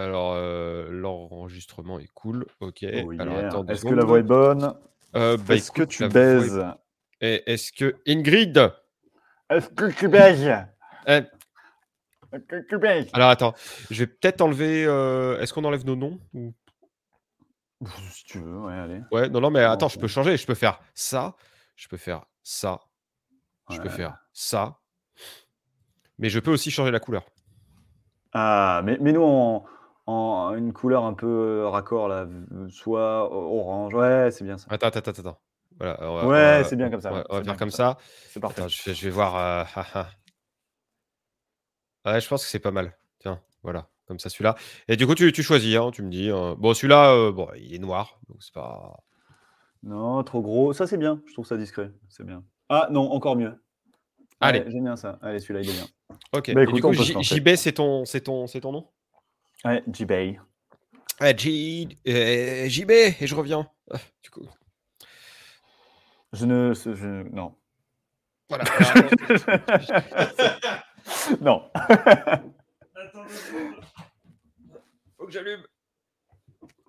Alors, euh, l'enregistrement est cool. Ok. Oh yeah. Est-ce que la voix est bonne? Euh, bah, Est-ce que tu voix baises? Et Est-ce que Ingrid? Est-ce que tu baises? Est-ce que tu baises? Alors, attends. Je vais peut-être enlever. euh, Est-ce qu'on enlève nos noms ou- Si tu veux, ouais, allez. Ouais, non, non, mais attends, je peux changer. Je peux faire ça. Je peux faire ça. Je peux faire ça. Mais je peux aussi changer la couleur. Ah, mais, mais nous en, en une couleur un peu euh, raccord là, soit orange. Ouais, c'est bien ça. Attends, attends, attends, attends. Voilà, va- Ouais, c'est bien comme ça. On va, on va faire comme ça. C'est parfait. Attends, je, vais- je vais voir. euh. Ouais, je pense que c'est pas mal. Tiens, voilà, comme ça celui-là. Et du coup, tu, tu choisis, hein, tu me dis. euh, Bon, celui-là, euh, bon, il est noir, donc c'est pas. Non, trop gros. Ça, c'est bien. Je trouve ça discret. C'est bien. Ah, non, encore mieux. Allez. J'aime bien ça. Allez, celui-là, il est bien. Ok. Bah, écoute, du coup. JB, c'est ton, ton, c'est ton nom? Ouais, J-Bay. Ouais, J, euh, JB, et je reviens. Ah, du coup, Je ne. Je, non. voilà. non. Faut que j'allume.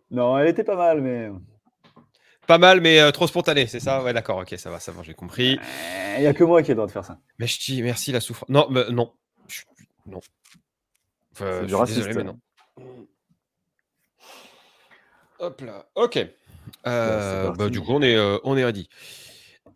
Non, elle était pas mal, mais. Pas mal, mais euh, trop spontané, c'est ça? Ouais, d'accord, ok, ça va, ça va, j'ai compris. Il n'y a que moi qui ai le droit de faire ça. Mais je dis merci la souffrance. Non, mais non. Je- non. Enfin, C'est je du suis raciste. désolé, mais non. Hop là. Ok. Euh, bah, du coup, on est, euh, on est ready.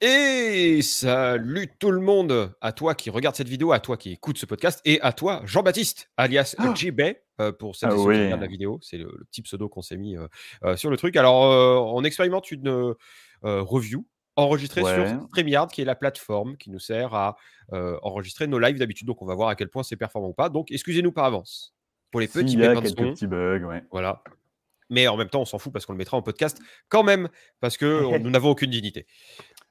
Et salut tout le monde, à toi qui regarde cette vidéo, à toi qui écoute ce podcast, et à toi, Jean-Baptiste, alias Ah JB, euh, pour celles et Ah qui regardent la vidéo. C'est le, le petit pseudo qu'on s'est mis euh, euh, sur le truc. Alors, on expérimente une review enregistrée Ouais. sur StreamYard, qui est la plateforme qui nous sert à enregistrer nos lives d'habitude. Donc, on va voir à quel point c'est performant ou pas. Donc, excusez-nous par avance pour les petits y a quelques son. petits bugs, ouais. Voilà. Mais en même temps, on s'en fout parce qu'on le mettra en podcast quand même, parce que nous n'avons aucune dignité.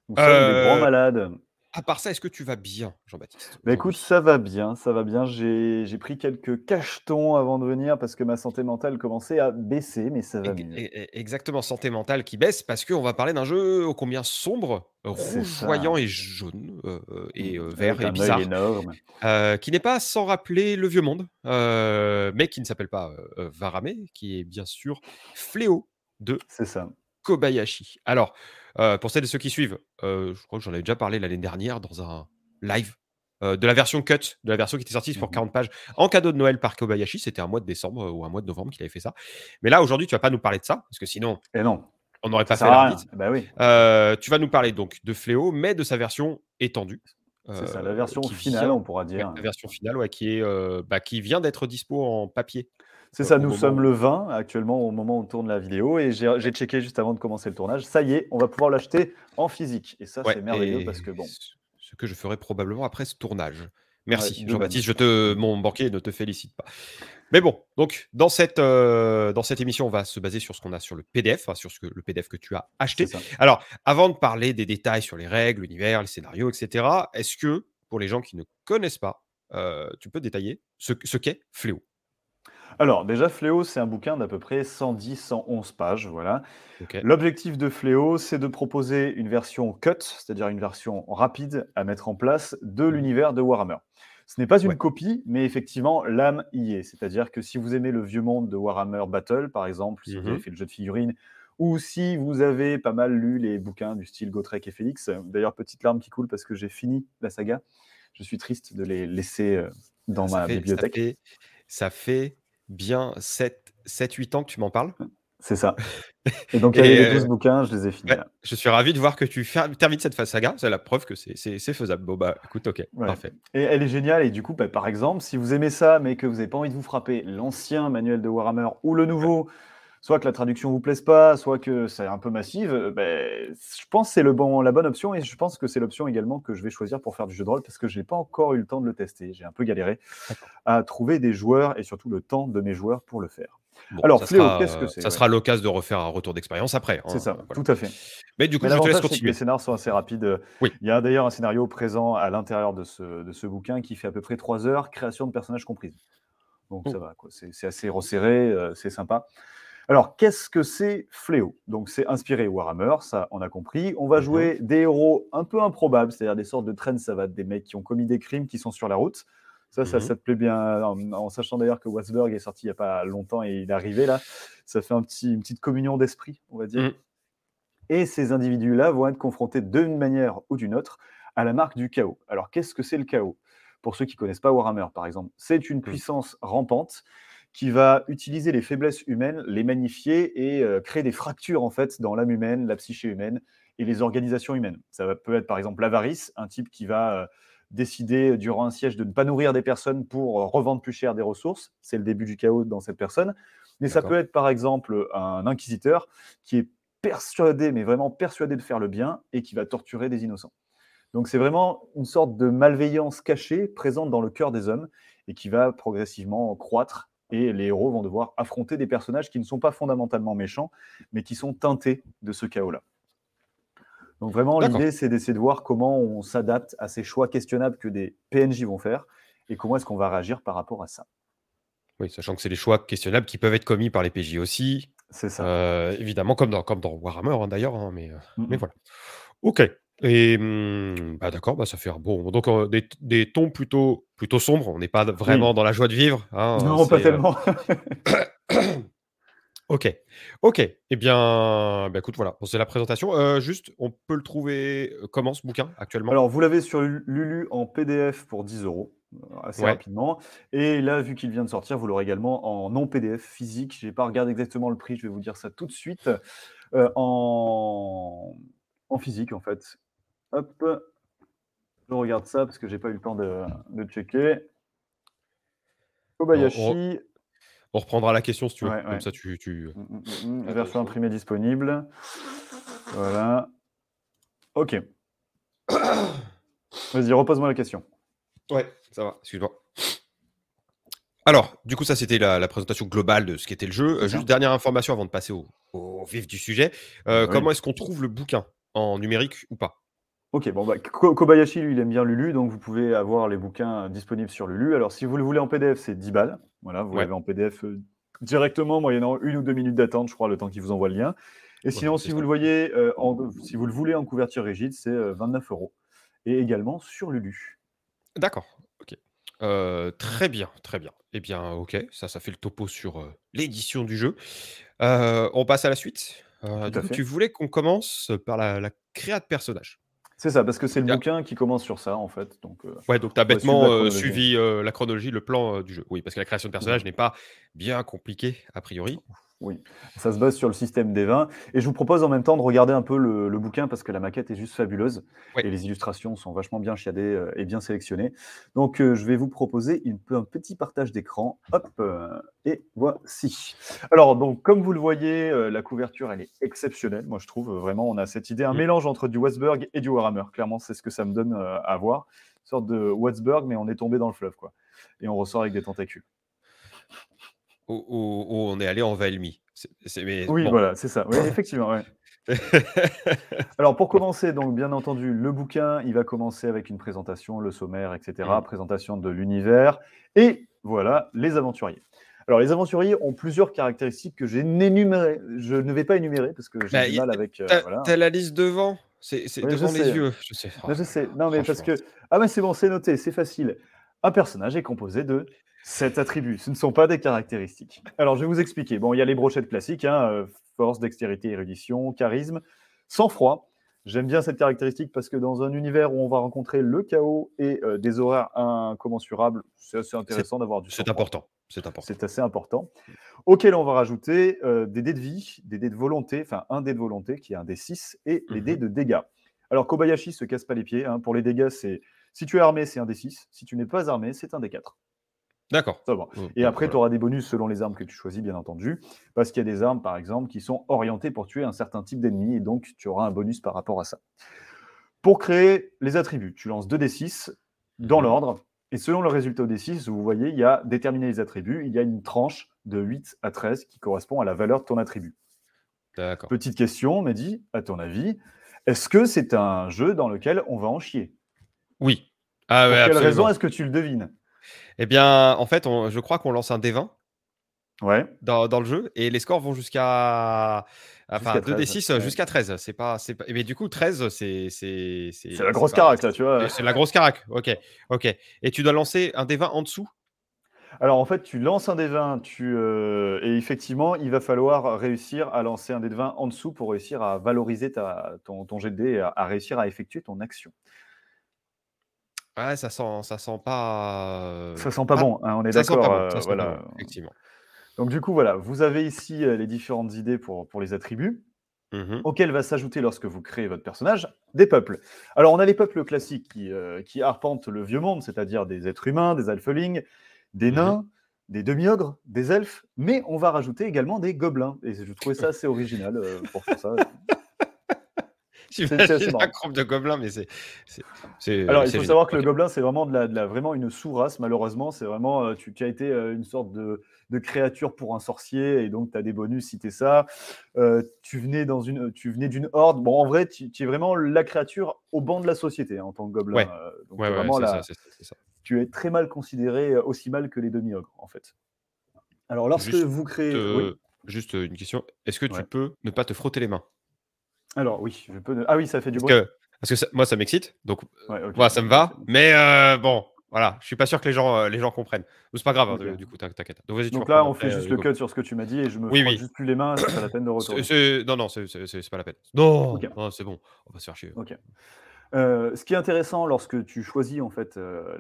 Nous sommes des Euh, grands malades. À part ça, est-ce que tu vas bien, Jean-Baptiste Bah écoute, ça va bien, ça va bien. J'ai j'ai pris quelques cachetons avant de venir parce que ma santé mentale commençait à baisser, mais ça va mieux. e- e- Exactement, santé mentale qui baisse parce qu'on va parler d'un jeu ô combien sombre, rougeoyant et jaune, euh, euh, et euh, Avec vert et un bizarre, énorme. euh, qui n'est pas sans rappeler le vieux monde, mais qui ne s'appelle pas Varame, qui est bien sûr Fléau de C'est ça. Kobayashi. Alors, euh, pour celles et ceux qui suivent, euh, je crois que j'en avais déjà parlé l'année dernière dans un live euh, de la version cut, de la version qui était sortie Mhm. 40 pages en cadeau de Noël par Kobayashi. C'était un mois de décembre ou un mois de novembre qu'il avait fait ça. Mais là, aujourd'hui, tu vas pas nous parler de ça, parce que sinon, Et non, on n'aurait pas ça fait sert à la rien. visite. Bah oui, tu vas nous parler donc de Fléau, mais de sa version étendue. c'est ça. La version finale, vient- on pourra ouais, dire. la version finale, ouais, qui, est, bah, qui vient d'être dispo en papier. C'est ça, nous sommes où- le 20 actuellement au moment où on tourne la vidéo et j'ai checké juste avant de commencer le tournage. Ça y est, on va pouvoir l'acheter en physique. Et ça, Ouais, c'est merveilleux parce que bon. ce- que je ferai probablement après ce tournage. Merci, Jean-Baptiste. Je te, mon banquier ne te félicite pas. Mais bon, donc dans cette, euh, dans cette émission, on va se baser sur ce qu'on a sur le PDF, enfin, sur ce que, le PDF que tu as acheté. Alors, avant de parler des détails sur les règles, l'univers, les scénarios, etc., est-ce que, pour les gens qui ne connaissent pas, euh, tu peux détailler ce, ce qu'est Fléau? Alors, déjà, Fléau, c'est un bouquin d'à peu près 110-111 pages. Voilà. Ok. L'objectif de Fléau, c'est de proposer une version cut, c'est-à-dire une version rapide à mettre en place de l'univers de Warhammer. Ce n'est pas une Ouais. copie, mais effectivement, l'âme y est. C'est-à-dire que si vous aimez le vieux monde de Warhammer Battle, par exemple, si vous Mhm. avez fait le jeu de figurines, ou si vous avez pas mal lu les bouquins du style Gotrek et Félix, d'ailleurs, petite larme qui coule parce que j'ai fini la saga. Je suis triste de les laisser euh, dans ça ma fait, ça bibliothèque. fait- ça fait bien 7-8 ans que tu m'en parles. C'est ça. Et donc, il y avait Et, les 12 euh, bouquins, je les ai finis. Ouais, je suis ravi de voir que tu termines cette phase saga. C'est la preuve que c'est- faisable. Bon, bah écoute, ok, Ouais. parfait. Et elle est géniale. Et du coup, bah, par exemple, si vous aimez ça, mais que vous n'avez pas envie de vous frapper l'ancien manuel de Warhammer ou le nouveau, soit que la traduction vous plaise pas, soit que c'est un peu massive, euh, ben, je pense que c'est le bon, la bonne option. Et je pense que c'est l'option également que je vais choisir pour faire du jeu de rôle parce que je n'ai pas encore eu le temps de le tester. J'ai un peu galéré à trouver des joueurs et surtout le temps de mes joueurs pour le faire. Bon, Alors, Fléau, qu'est-ce que c'est, Ça ouais. sera l'occasion de refaire un retour d'expérience après. hein, C'est ça, voilà. tout à fait. Mais du coup, Mais je te laisse continuer. les scénars sont assez rapides. Oui. Il y a d'ailleurs un scénario présent à l'intérieur de ce, de ce bouquin qui fait à peu près trois heures, création de personnages comprise. Donc Oh. ça va, c'est assez resserré, euh, c'est sympa. Alors, qu'est-ce que c'est Fléau? Donc, c'est inspiré Warhammer, ça, on a compris. On va Mhm. jouer des héros un peu improbables, c'est-à-dire des sortes de traînes savates, des mecs qui ont commis des crimes, qui sont sur la route. Ça, ça, Mhm. ça te plaît bien, en, en sachant d'ailleurs que Watsburg est sorti il n'y a pas longtemps et il est arrivé là. Ça fait un petit, une petite communion d'esprit, on va dire. Mhm. Et ces individus-là vont être confrontés d'une manière ou d'une autre à la marque du chaos. Alors, qu'est-ce que c'est le chaos? Pour ceux qui ne connaissent pas Warhammer, par exemple, c'est une puissance rampante qui va utiliser les faiblesses humaines, les magnifier et euh, créer des fractures en fait dans l'âme humaine, la psyché humaine et les organisations humaines. Ça peut être par exemple l'avarice, un type qui va euh, décider durant un siège de ne pas nourrir des personnes pour euh, revendre plus cher des ressources. C'est le début du chaos dans cette personne. Mais ça peut être par exemple un inquisiteur qui est persuadé, mais vraiment persuadé de faire le bien et qui va torturer des innocents. Donc c'est vraiment une sorte de malveillance cachée présente dans le cœur des hommes et qui va progressivement croître. Et les héros vont devoir affronter des personnages qui ne sont pas fondamentalement méchants, mais qui sont teintés de ce chaos-là. Donc vraiment, l'idée, c'est d'essayer de voir comment on s'adapte à ces choix questionnables que des PNJ vont faire et comment est-ce qu'on va réagir par rapport à ça. Oui, sachant que c'est des choix questionnables qui peuvent être commis par les PJ aussi. C'est ça. Euh, évidemment, comme dans, comme dans Warhammer hein, d'ailleurs. hein, mais, euh, mais voilà. Ok. Et hum, bah, d'accord, bah, ça fait un bon. Donc euh, des, des tons plutôt, plutôt sombres. On n'est pas vraiment dans la joie de vivre. hein, non, pas tellement. Ok, ok. Eh bien, bah, écoute, voilà. Bon, c'est la présentation. Euh, juste, on peut le trouver comment ce bouquin actuellement? Alors, vous l'avez sur Lulu en PDF pour 10 euros, assez Ouais. rapidement. Et là, vu qu'il vient de sortir, vous l'aurez également en non PDF physique. Je n'ai pas regardé exactement le prix, je vais vous dire ça tout de suite. Euh, en... en physique, en fait. Hop. Je regarde ça parce que j'ai pas eu le temps de, de checker. Kobayashi, On reprendra la question si tu veux. Ouais, Comme ouais. ça, tu. tu... Mm, mm, mm, Attention. version imprimée disponible. Voilà. Ok. Vas-y, repose-moi la question. Ouais, ça va. Excuse-moi. Alors, du coup, ça, c'était la, la présentation globale de ce qu'était le jeu. Euh, juste dernière information avant de passer au, au vif du sujet. Euh, Oui. Comment est-ce qu'on trouve le bouquin? En numérique ou pas Ok, bon, bah, Ko- Kobayashi, lui, il aime bien Lulu, donc vous pouvez avoir les bouquins euh, disponibles sur Lulu. Alors, si vous le voulez en PDF, c'est 10 balles. Voilà, vous Ouais. l'avez en PDF euh, directement, moyennant une ou deux minutes d'attente, je crois, le temps qu'il vous envoie le lien. Et sinon, si ça. vous le voyez, euh, en- si vous le voulez en couverture rigide, c'est euh, 29 euros. Et également sur Lulu. D'accord. Ok. Euh, très bien, très bien. Eh bien, ok. Ça, ça fait le topo sur euh, l'édition du jeu. Euh, on passe à la suite. Euh, du coup, tu voulais qu'on commence par la, la créa de personnage. C'est ça, parce que c'est le bouquin qui commence sur ça, en fait. Donc, euh, Ouais, donc tu as bêtement la euh, suivi euh, la chronologie, le plan du jeu. Oui, parce que la création de personnage n'est pas bien compliquée, a priori. Oui, ça se base sur le système des 20. Et je vous propose en même temps de regarder un peu le, le bouquin parce que la maquette est juste fabuleuse et les illustrations sont vachement bien chiadées euh, et bien sélectionnées. Donc, euh, je vais vous proposer une, un petit partage d'écran. Hop, euh, et voici. Alors, donc, comme vous le voyez, euh, la couverture, elle est exceptionnelle. Moi, je trouve vraiment, on a cette idée, un mélange entre du Westberg et du Warhammer. Clairement, c'est ce que ça me donne à voir. Une sorte de Westberg, mais on est tombé dans le fleuve, quoi. Et on ressort avec des tentacules. Où, où- où on est allé en Valmy. Mais Oui, bon. voilà, c'est ça. Oui, effectivement, ouais. Alors pour commencer, donc bien entendu, le bouquin, il va commencer avec une présentation, le sommaire, etc. Mm. Présentation de l'univers. Et voilà, les aventuriers. Alors les aventuriers ont plusieurs caractéristiques que j'ai énumérées. Je ne vais pas énumérer parce que j'ai Bah, du mal avec... euh, T'as voilà. la liste devant. C'est Oui, devant les sais. yeux. Je sais. Non, je sais. Non, mais parce que... Ah mais c'est bon, c'est noté, c'est facile. Un personnage est composé de sept attributs. Ce ne sont pas des caractéristiques. Alors je vais vous expliquer. Bon, il y a les brochettes classiques, hein, euh, force, dextérité, érudition, charisme, sang-froid. J'aime bien cette caractéristique parce que dans un univers où on va rencontrer le chaos et euh, des horaires incommensurables, c'est assez intéressant d'avoir du C'est sang-froid. important. C'est important. C'est assez important. Auquel on va rajouter euh, des dés de vie, des dés de volonté, enfin un dé de volonté qui est un dé 6 et les Mhm. dés de dégâts. Alors Kobayashi se casse pas les pieds. hein. Pour les dégâts, c'est si tu es armé, c'est un dé 6. Si tu n'es pas armé, c'est un dé 4. D'accord. Ça va. Mm, Et après, tu auras des bonus selon les armes que tu choisis, bien entendu. Parce qu'il y a des armes, par exemple, qui sont orientées pour tuer un certain type d'ennemi. Et donc, tu auras un bonus par rapport à ça. Pour créer les attributs, tu lances 2d6 dans Mhm. l'ordre. Et selon le résultat au D6, vous voyez, il y a déterminé les attributs. Il y a une tranche de 8 à 13 qui correspond à la valeur de ton attribut. D'accord. Petite question, Mehdi, à ton avis, est-ce que c'est un jeu dans lequel on va en chier? Oui. Ah, Pour ouais, quelle absolument. raison est-ce que tu le devines? Eh bien, en fait, on- je crois qu'on lance un D20 Ouais. dans, dans le jeu et les scores vont jusqu'à enfin Jusqu'à 2d6 13, ouais. jusqu'à 13. C'est pas c'est pas mais du coup 13 c'est c'est C'est la grosse pas- carac, là, tu vois. C'est la grosse carac. OK. OK. Et tu dois lancer un D20 en dessous? Alors en fait, tu lances un dé 20, tu, euh, et effectivement, il va falloir réussir à lancer un dé de 20 en dessous pour réussir à valoriser ta, ton, ton jet de dé et à, à réussir à effectuer ton action. Ouais, ça sent ça sent pas euh, Ça sent pas bon, hein, on est d'accord. bon, euh, voilà. bon, effectivement. Donc du coup, voilà, vous avez ici euh, les différentes idées pour, pour les attributs. Mhm. auquel va s'ajouter lorsque vous créez votre personnage des peuples. Alors, on a les peuples classiques qui, euh, qui arpentent le vieux monde, c'est-à-dire des êtres humains, des alphelings, des Mhm. nains, des demi-ogres, des elfes, mais on va rajouter également des gobelins. Et je trouvais ça assez original euh, pour faire ça. J'imagine un groupe de gobelins mais c'est Alors, il faut savoir que le gobelin, c'est vraiment, de la, de la- vraiment une sous-race, malheureusement. C'est vraiment, euh, tu, tu as été euh, une sorte de, de créature pour un sorcier, et donc tu as des bonus si tu es ça. Euh, tu venais dans une, tu venais d'une horde. Bon, en vrai, tu, tu es vraiment la créature au banc de la société hein, en tant que gobelin. Ouais. Donc, Ouais, ouais, vraiment c'est la- ça, ça, tu es très mal considéré, aussi mal que les demi-ogres, en fait. Alors, lorsque Juste, vous créez. Euh, oui. Juste une question. Est-ce que tu peux ne pas te frotter les mains? Alors, oui, je peux. Ah oui, ça fait du bruit. que, parce que ça- moi, ça m'excite. Donc, Ouais, ok. voilà, ça me va. Mais euh, bon, voilà, je suis pas sûr que les gens, euh, les gens comprennent. C'est pas grave, hein, du coup, t'in- t'inquiète. Donc, là, on fait après, juste euh, le cut sur ce que tu m'as dit et je me Oui, juste plus les mains, c'est pas la peine de retourner. c'est- Non, non, c'est pas la peine. Non, non, c'est bon. On va se faire chier. Ok. Euh, ce qui est intéressant lorsque tu choisis en fait euh,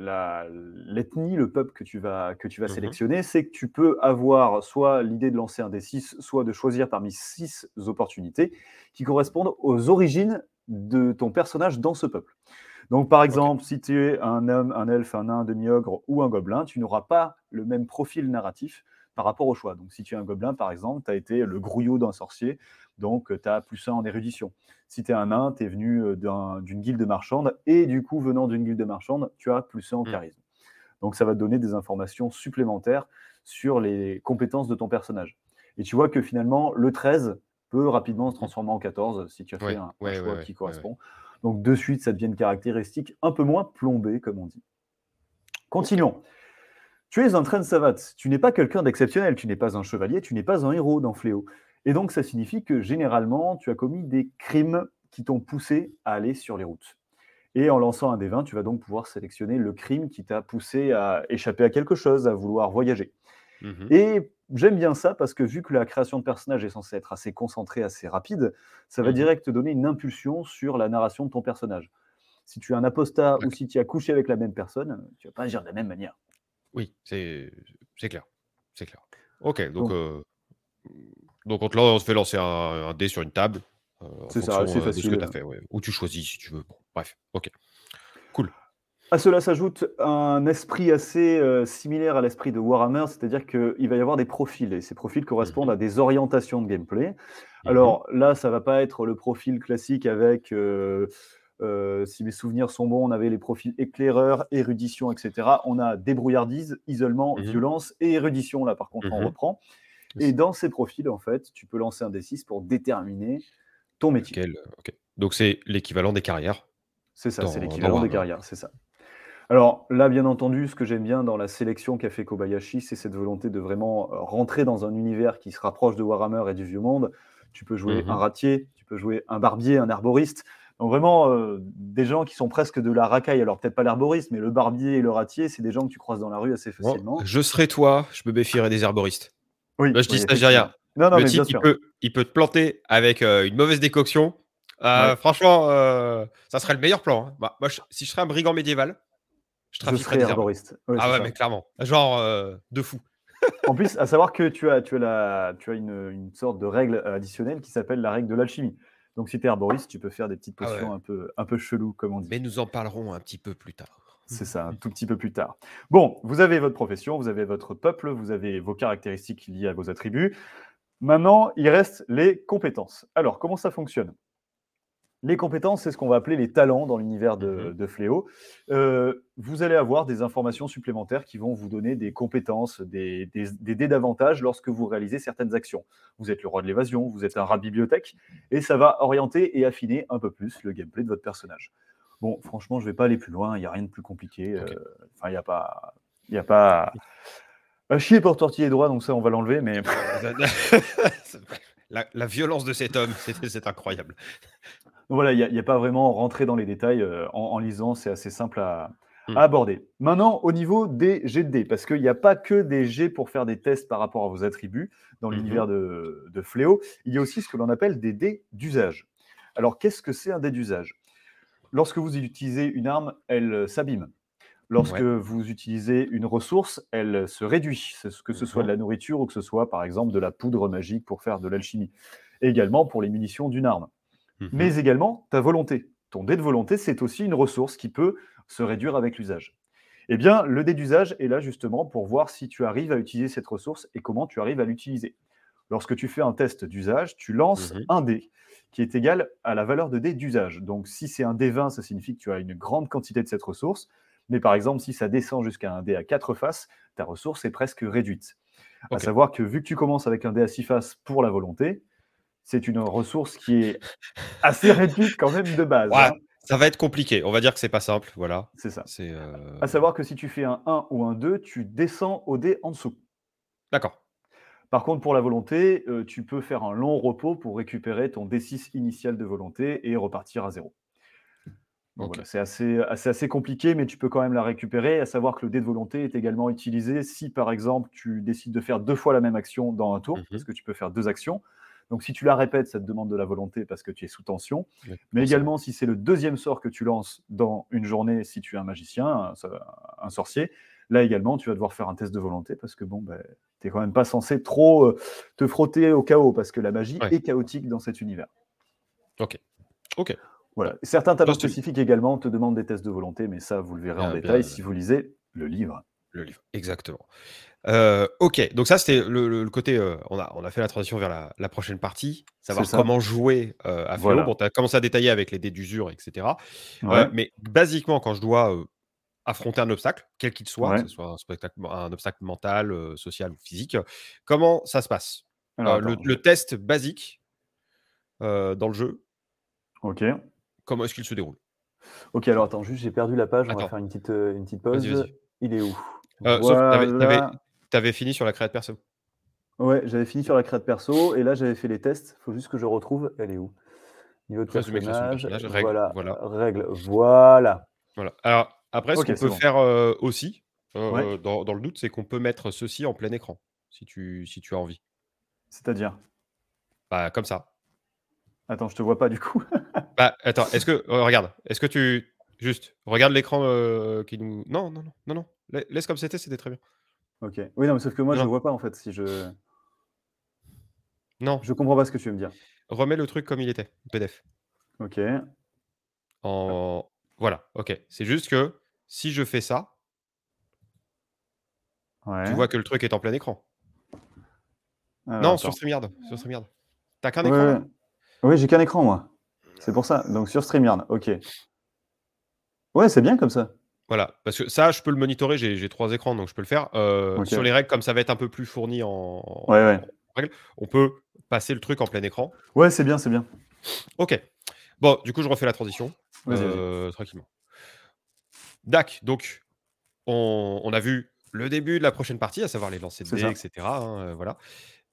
l'ethnie, le peuple que tu vas, que tu vas Mhm. sélectionner, c'est que tu peux avoir soit l'idée de lancer un des 6, soit de choisir parmi six opportunités qui correspondent aux origines de ton personnage dans ce peuple. Donc par exemple, si tu es un homme, un elfe, un nain, un demi-ogre ou un gobelin, tu n'auras pas le même profil narratif par rapport au choix. Donc si tu es un gobelin, par exemple, tu as été le grouillot d'un sorcier, donc tu as plus un en érudition. Si tu es un nain, tu es venu euh, d'un- d'une guilde marchande, et du coup, venant d'une guilde marchande, tu as plus un en Mm. charisme. Donc ça va te donner des informations supplémentaires sur les compétences de ton personnage. Et tu vois que finalement, le 13 peut rapidement se transformer en 14 si tu as fait Ouais, un, un ouais, choix ouais, qui correspond. Donc de suite, ça devient une caractéristique un peu moins plombée, comme on dit. Continuons. Tu es un train de savate. Tu n'es pas quelqu'un d'exceptionnel. Tu n'es pas un chevalier. Tu n'es pas un héros dans Fléau. Et donc, ça signifie que généralement, tu as commis des crimes qui t'ont poussé à aller sur les routes. Et en lançant un des 20, tu vas donc pouvoir sélectionner le crime qui t'a poussé à échapper à quelque chose, à vouloir voyager. Mhm. Et j'aime bien ça parce que vu que la création de personnage est censée être assez concentrée, assez rapide, ça va Mhm. direct te donner une impulsion sur la narration de ton personnage. Si tu es un apostat ou si tu as couché avec la même personne, tu vas pas agir de la même manière. Oui, c'est clair. C'est clair. Ok, Donc- donc, euh, donc on, te lance- on se fait lancer un, un dé sur une table. euh, C'est ça, c'est euh, de ce que facile. tu as fait. ouais. Ou tu choisis si tu veux. Bon, bref, ok. À cela s'ajoute un esprit assez euh, similaire à l'esprit de Warhammer, c'est-à-dire qu'il va y avoir des profils, et ces profils correspondent à des orientations de gameplay. Mhm. Alors là, ça va pas être le profil classique avec, euh, si mes souvenirs sont bons, on avait les profils éclaireur, érudition, etc. On a débrouillardise, isolement, Mhm. violence et érudition. Là, par contre, on Mhm. reprend. Et dans ces profils, en fait, tu peux lancer un D6 pour déterminer ton métier. Lequel, euh. Donc c'est l'équivalent des carrières. C'est ça, c'est l'équivalent des carrières, c'est ça. Alors là, bien entendu, ce que j'aime bien dans la sélection qu'a fait Kobayashi, c'est cette volonté de vraiment euh, rentrer dans un univers qui se rapproche de Warhammer et du vieux monde. Tu peux jouer Mhm. un ratier, tu peux jouer un barbier, un arboriste. Donc vraiment, euh, des gens qui sont presque de la racaille. Alors peut-être pas l'arboriste, mais le barbier et le ratier, c'est des gens que tu croises dans la rue assez Bon, facilement. je serais toi, je me méfierais des herboristes. Oui, Là, je dis oui, stagiaire. effectivement. Non, non, le mais type, bien il sûr. peut, il peut te planter avec euh, une mauvaise décoction. Euh, Ouais. Franchement, ça serait le meilleur plan. hein. Bah, moi, je- si je serais un brigand médiéval, je trafiquerais des herboristes. Ouais, ah ouais, ça. mais clairement. Genre de fou. En plus, à savoir que tu as, tu as, la, tu as une, une sorte de règle additionnelle qui s'appelle la règle de l'alchimie. Donc, si tu es arboriste, tu peux faire des petites Ah ouais. potions un, peu, un peu chelou, comme on dit. Mais nous en parlerons un petit peu plus tard. C'est ça, un tout petit peu plus tard. Bon, vous avez votre profession, vous avez votre peuple, vous avez vos caractéristiques liées à vos attributs. Maintenant, il reste les compétences. Alors, comment ça fonctionne? Les compétences, c'est ce qu'on va appeler les talents dans l'univers de, Mhm. de Fléau. Euh, vous allez avoir des informations supplémentaires qui vont vous donner des compétences, des, des, des dés d'avantage lorsque vous réalisez certaines actions. Vous êtes le roi de l'évasion, vous êtes un rat de bibliothèque, et ça va orienter et affiner un peu plus le gameplay de votre personnage. Bon, franchement, je ne vais pas aller plus loin, il n'y a rien de plus compliqué. Euh, Enfin, il n'y a pas. Il y a pas À chier pour tortiller droit, donc ça, on va l'enlever, mais. la, violence de cet homme, c'est incroyable. Voilà, il n'y a, pas vraiment rentré dans les détails euh, en, lisant, c'est assez simple à, Hmm. aborder. Maintenant, au niveau des G de D, parce qu'il n'y a pas que des G pour faire des tests par rapport à vos attributs dans Mhm. l'univers de, de Fléau, il y a aussi ce que l'on appelle des dés d'usage. Alors, qu'est-ce que c'est un dé d'usage? Lorsque vous utilisez une arme, elle euh, s'abîme. Lorsque Ouais. vous utilisez une ressource, elle se réduit, C'est ce- que ce soit de Mhm. la nourriture ou que ce soit, par exemple, de la poudre magique pour faire de l'alchimie. Et également pour les munitions d'une arme Mhm. mais également ta volonté. Ton dé de volonté, c'est aussi une ressource qui peut se réduire avec l'usage. Eh bien, le dé d'usage est là justement pour voir si tu arrives à utiliser cette ressource et comment tu arrives à l'utiliser. Lorsque tu fais un test d'usage, tu lances Mhm. un dé qui est égal à la valeur de dé d'usage. Donc, si c'est un dé 20, ça signifie que tu as une grande quantité de cette ressource. Mais par exemple, si ça descend jusqu'à un dé à 4 faces, ta ressource est presque réduite. À Ok. savoir que vu que tu commences avec un dé à 6 faces pour la volonté, c'est une ressource qui est assez réduite quand même de base. Ouais, hein. ça va être compliqué. On va dire que c'est pas simple. Voilà. C'est ça. C'est. euh, À savoir que si tu fais un 1 ou un 2, tu descends au dé en dessous. D'accord. Par contre, pour la volonté, euh, tu peux faire un long repos pour récupérer ton D6 initial de volonté et repartir à zéro. Donc Ok. voilà, c'est assez, assez, assez compliqué, mais tu peux quand même la récupérer. À savoir que le dé de volonté est également utilisé si, par exemple, tu décides de faire deux fois la même action dans un tour, Mhm. parce que tu peux faire deux actions. Donc si tu la répètes, ça te demande de la volonté parce que tu es sous tension. Mais également, si c'est le deuxième sort que tu lances dans une journée, si tu es un magicien, un, so- un sorcier, là également, tu vas devoir faire un test de volonté parce que bon, ben, tu n'es quand même pas censé trop euh, te frotter au chaos parce que la magie Ouais. est chaotique dans cet univers. Ok. Ok. Voilà. Certains talents c'est- spécifiques également te demandent des tests de volonté, mais ça, vous le verrez en Bien, détail bien. si vous lisez le livre. Le livre, exactement. Euh, ok, donc ça c'était le, le- le côté. euh, on, a, on a fait la transition vers la, la prochaine partie, savoir ça. comment jouer euh, à Fléau. Voilà. Bon, tu as commencé à détailler avec les dés d'usure, etc. Ouais. mais basiquement, quand je dois affronter un obstacle, quel qu'il soit, Ouais. que ce soit un, spectacle- un obstacle mental, social ou physique, comment ça se passe? Alors, le, test basique dans le jeu, Ok. comment est-ce qu'il se déroule? Ok, alors attends, juste j'ai perdu la page, on va faire une petite, une petite pause. Il est où? Euh, Sauf que t'avais- Voilà. T'avais fini sur la créate perso. Ouais, j'avais fini sur la créate perso et là j'avais fait les tests. Il faut juste que je retrouve. Elle est où? Niveau de personnage. règles, voilà. voilà. Règles. Voilà. Voilà. Alors, après, ce qu'on peut bon. faire euh, aussi, euh, Ouais. dans, dans le doute, c'est qu'on peut mettre ceci en plein écran, si tu, si tu as envie. C'est-à-dire? Bah, comme ça. Attends, je te vois pas du coup. Bah, attends, est-ce que. euh, regarde, est-ce que tu. Juste, regarde l'écran qui nous. Non, non, non, non, non. La- Laisse comme c'était, c'était très bien. Ok. Oui, non, mais sauf que moi je Non. ne vois pas en fait. Si je. Non, Je comprends pas ce que tu veux me dire. remets le truc comme il était, PDF. Ok. En. Voilà, ok. C'est juste que si je fais ça, Ouais. tu vois que le truc est en plein écran. Alors, non, attends. sur StreamYard. Sur StreamYard. T'as qu'un Ouais, écran ouais. là Oui, j'ai qu'un écran moi. C'est pour ça. Donc sur StreamYard. Ok. Ouais, c'est bien comme ça. Voilà, parce que ça, je peux le monitorer, j'ai trois écrans, donc je peux le faire. Euh. Sur les règles, comme ça va être un peu plus fourni en, Ouais, ouais. en règles, on peut passer le truc en plein écran. Ouais, c'est bien, c'est bien. Ok. Bon, du coup, je refais la transition euh, tranquillement. Dac, donc, on, on a vu le début de la prochaine partie, à savoir les lancers de dés, etc. hein, euh, voilà.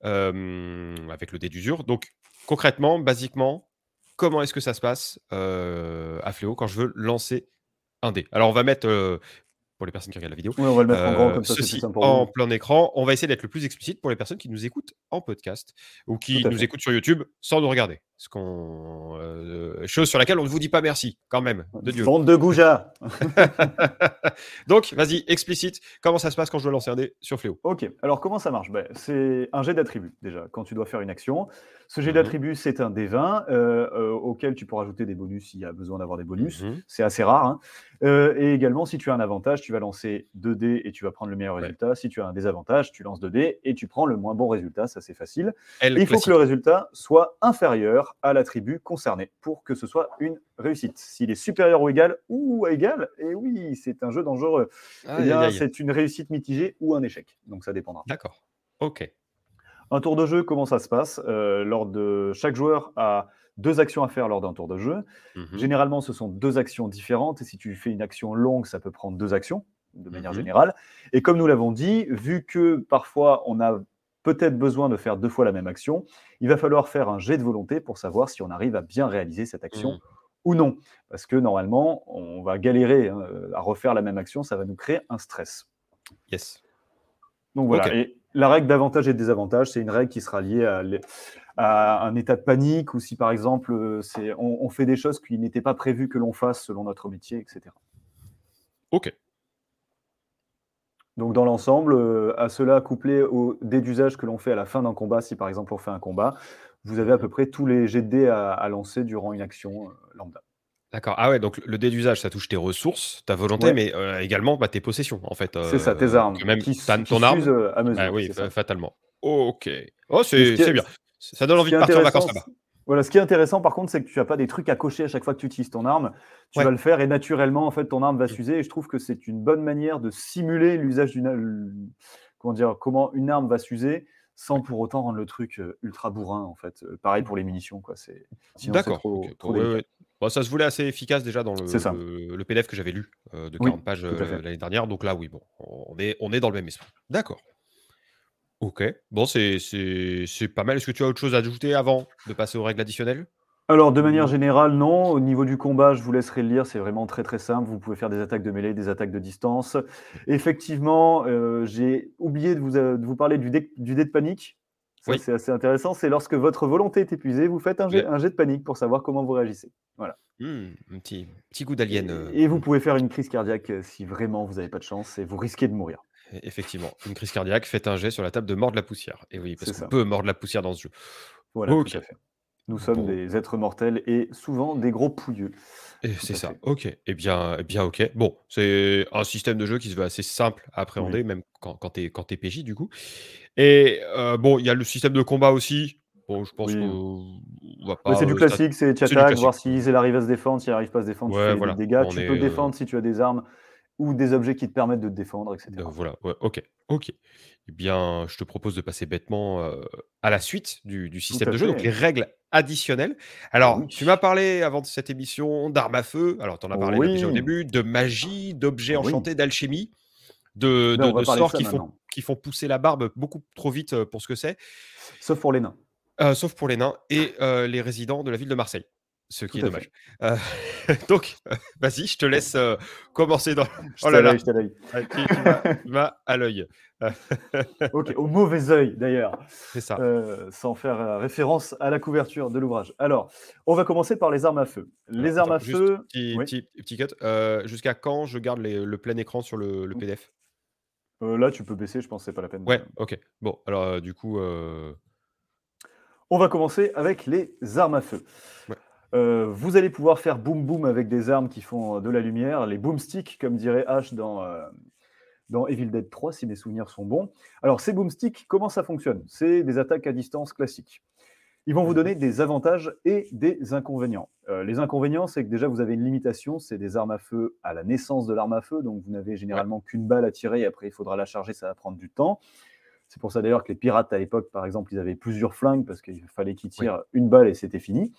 Euh, avec le dé d'usure. Donc, concrètement, basiquement, comment est-ce que ça se passe à Fléau quand je veux lancer un dé Alors, on va mettre, euh, pour les personnes qui regardent la vidéo, Ouais, on va le mettre en grand euh, comme ça, ceci pour en vous. plein écran. On va essayer d'être le plus explicite pour les personnes qui nous écoutent en podcast ou qui nous écoutent sur YouTube sans nous regarder. Ce qu'on, euh, chose sur laquelle on ne vous dit pas merci, quand même, de Dieu. Bande de goujats. Donc, vas-y, explicite. Comment ça se passe quand je dois lancer un dé sur Fléau Ok, alors comment ça marche? Ben, C'est un jet d'attribut déjà, quand tu dois faire une action. Ce jet Mhm. d'attribut, c'est un D20 euh, euh, auquel tu pourras ajouter des bonus s'il y a besoin d'avoir des bonus. Mhm. C'est assez rare. hein. Et également, si tu as un avantage, tu vas lancer 2 dés et tu vas prendre le meilleur Ouais. résultat. Si tu as un désavantage, tu lances 2 dés et tu prends le moins bon résultat. Ça, c'est facile. Il faut que le résultat soit inférieur à l'attribut concerné pour que ce soit une réussite. S'il est supérieur ou égal ou égal, et oui, c'est un jeu dangereux. Eh bien, c'est une réussite mitigée ou un échec. Donc, ça dépendra. D'accord. Ok. Un tour de jeu, comment ça se passe? Euh, lors de Chaque joueur a deux actions à faire lors d'un tour de jeu. Mhm. Généralement, ce sont deux actions différentes. Et si tu fais une action longue, ça peut prendre deux actions. de manière Mmh générale. Et comme nous l'avons dit, vu que parfois on a peut-être besoin de faire deux fois la même action, il va falloir faire un jet de volonté pour savoir si on arrive à bien réaliser cette action Mmh. ou non. Parce que normalement, on va galérer hein, à refaire la même action, ça va nous créer un stress. Yes. Donc voilà. Et la règle d'avantage et de désavantage, c'est une règle qui sera liée à, un état de panique ou si par exemple euh, on, on fait des choses qui n'étaient pas prévues que l'on fasse selon notre métier, etc. Ok. Donc dans l'ensemble, euh, à cela couplé au dé d'usage que l'on fait à la fin d'un combat, si par exemple on fait un combat, vous avez à peu près tous les jets de dés à, à lancer durant une action euh, lambda. D'accord. Ah ouais, donc le dé d'usage, ça touche tes ressources, ta volonté, Ouais. mais euh, également bah, tes possessions, en fait. C'est ça, tes armes, même qui, ta- s- qui ton arme. à mesure. Bah oui, fatalement. Ok. Oh, c'est ce bien. Ça donne envie de partir en vacances là-bas. Voilà, ce qui est intéressant par contre, c'est que tu n'as pas des trucs à cocher à chaque fois que tu utilises ton arme. Tu Ouais. vas le faire et naturellement, en fait, ton arme va Mm. s'user. Et je trouve que c'est une bonne manière de simuler l'usage d'une, comment dire, comment une arme va s'user, sans pour autant rendre le truc euh, ultra bourrin, en fait. Euh, pareil pour les munitions, quoi. C'est D'accord. trop, ok. trop Bon, ouais, délicat. ouais. Bon, ça se voulait assez efficace déjà dans le, PDF que j'avais lu euh, de Oui, 40 pages euh, l'année dernière. Donc là, oui, bon, on est, on est dans le même esprit. D'accord. Ok. Bon, c'est c'est- c'est pas mal. Est-ce que tu as autre chose à ajouter avant de passer aux règles additionnelles? Alors, de manière générale, non. Au niveau du combat, je vous laisserai le lire. C'est vraiment très très simple. Vous pouvez faire des attaques de mêlée, des attaques de distance. Effectivement, euh, j'ai oublié de vous, euh, de vous parler du dé, du dé de panique. Ça, Oui. c'est assez intéressant. C'est lorsque votre volonté est épuisée, vous faites un jet, un jet de panique pour savoir comment vous réagissez. Hmm, Un petit, petit Et, d'alien. euh, et vous pouvez faire une crise cardiaque euh, si vraiment vous n'avez pas de chance et vous risquez de mourir. Effectivement. Une crise cardiaque, faites un jet sur la table de mordre la poussière. Et oui, parce qu'on peut mordre la poussière dans ce jeu. Voilà, Ok. tout à fait. Nous sommes Bon. des êtres mortels et souvent des gros pouilleux. C'est ça. fait. Ok. Eh bien, eh bien, ok. Bon, c'est un système de jeu qui se veut assez simple à appréhender, même quand, quand t'es quand t'es PJ du coup. Et euh, bon, il y a le système de combat aussi. Bon, je pense Oui. qu'on va c'est du classique, c'est tu classique. voir s'il arrive à se défendre, s'il n'arrive pas à se défendre, tu Ouais, fais des dégâts. On tu est, peux euh, défendre si tu as des armes ou des objets qui te permettent de te défendre, etc. Euh, voilà, ouais, ok, ok. Eh bien, je te propose de passer bêtement euh, à la suite du, du système de jeu, donc les règles additionnelles. Alors, oui. tu m'as parlé avant de cette émission d'armes à feu, alors tu en as parlé déjà au Oui. début, de magie, d'objets Oui. enchantés, d'alchimie, de, sorts qui font, maintenant. qui font pousser la barbe beaucoup trop vite euh, pour ce que c'est, Sauf pour les nains. euh, sauf pour les nains et les résidents de la ville de Marseille. Ce qui Tout est dommage. Euh, donc, euh, vas-y, je te laisse euh, commencer dans. Je Oh là là, l'œil, je t'ai à l'œil. Tu, m'as- à l'œil. Ok, au mauvais œil d'ailleurs, C'est ça. euh, sans faire référence à la couverture de l'ouvrage. Alors, on va commencer par les armes à feu. Les armes à feu, Petit, oui. petit, petit cut. Jusqu'à quand je garde les- le plein écran sur le, le PDF là tu peux baisser, je pense que c'est pas la peine. Ouais, ok. Bon, alors du coup, On va commencer avec les armes à feu. Ouais. Euh, vous allez pouvoir faire boum boum avec des armes qui font euh, de la lumière, les boomsticks, comme dirait H dans, euh, dans Evil Dead 3, si mes souvenirs sont bons. Alors, ces boomsticks, comment ça fonctionne? C'est des attaques à distance classiques. Ils vont vous donner des avantages et des inconvénients. Euh, les inconvénients, c'est que déjà, vous avez une limitation, c'est des armes à feu à la naissance de l'arme à feu, donc vous n'avez généralement qu'une balle à tirer, et après, il faudra la charger, ça va prendre du temps. C'est pour ça d'ailleurs que les pirates à l'époque, par exemple, ils avaient plusieurs flingues parce qu'il fallait qu'ils tirent une balle et c'était fini.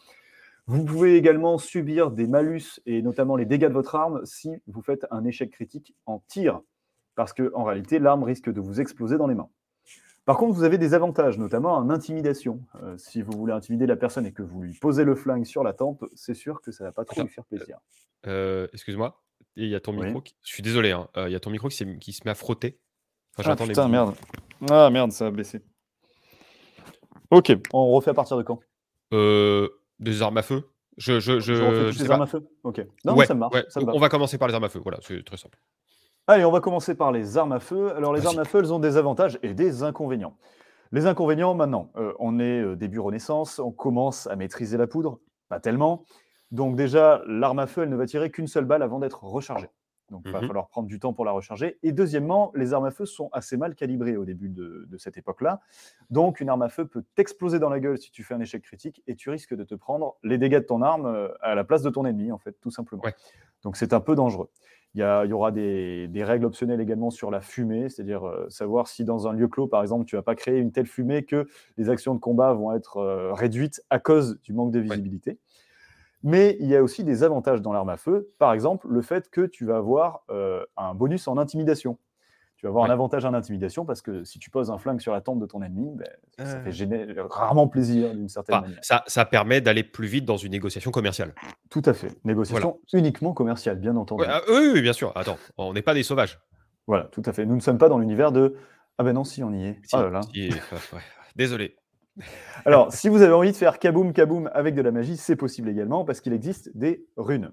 Vous pouvez également subir des malus et notamment les dégâts de votre arme si vous faites un échec critique en tir, parce qu'en réalité, l'arme risque de vous exploser dans les mains. Par contre, vous avez des avantages, notamment en intimidation. Euh, si vous voulez intimider la personne et que vous lui posez le flingue sur la tempe, c'est sûr que ça ne va pas trop Attends, lui faire plaisir. euh, excuse-moi. Et Il y a ton Oui. micro. Qui... Je suis désolé. hein, euh, Il y a ton micro qui, se met à frotter. Enfin, Ah les merde. Ah merde, ça a baissé. Ok, on refait à partir de quand? Euh, des armes à feu. Je, je, pas. armes à feu Ok. Non, ouais, ça me marche. ouais, ça me on va. commencer par les armes à feu. Voilà, c'est très simple. Allez, on va commencer par les armes à feu. Alors, les armes à feu, elles ont des avantages et des inconvénients. Les inconvénients, maintenant, euh, on est euh, début Renaissance, on commence à maîtriser la poudre, pas tellement. Donc, déjà, l'arme à feu, elle ne va tirer qu'une seule balle avant d'être rechargée. Donc, il va Mhm. falloir prendre du temps pour la recharger. Et deuxièmement, les armes à feu sont assez mal calibrées au début de, de cette époque-là. Donc, une arme à feu peut t'exploser dans la gueule si tu fais un échec critique et tu risques de te prendre les dégâts de ton arme euh, à la place de ton ennemi, en fait, tout simplement. Ouais. Donc, c'est un peu dangereux. Il y, a- il y aura des, des règles optionnelles également sur la fumée, c'est-à-dire euh, savoir si dans un lieu clos, par exemple, tu vas pas créer une telle fumée que les actions de combat vont être euh, réduites à cause du manque de visibilité. Mais il y a aussi des avantages dans l'arme à feu. Par exemple, le fait que tu vas avoir euh, un bonus en intimidation. Tu vas avoir un avantage en intimidation parce que si tu poses un flingue sur la tempe de ton ennemi, ben, ça Euh. fait gêner, rarement plaisir d'une certaine Enfin, manière. ça, ça permet d'aller plus vite dans une négociation commerciale. Tout à fait. Négociation uniquement commerciale, bien entendu. Ouais, ah, oui, oui, bien sûr. Attends, on n'est pas des sauvages. Voilà, tout à fait. Nous ne sommes pas dans l'univers de Ah ben non, si, on y est. Si, Oh là là. si, ouais. Désolé. Alors, si vous avez envie de faire kaboom kaboom avec de la magie, c'est possible également parce qu'il existe des runes.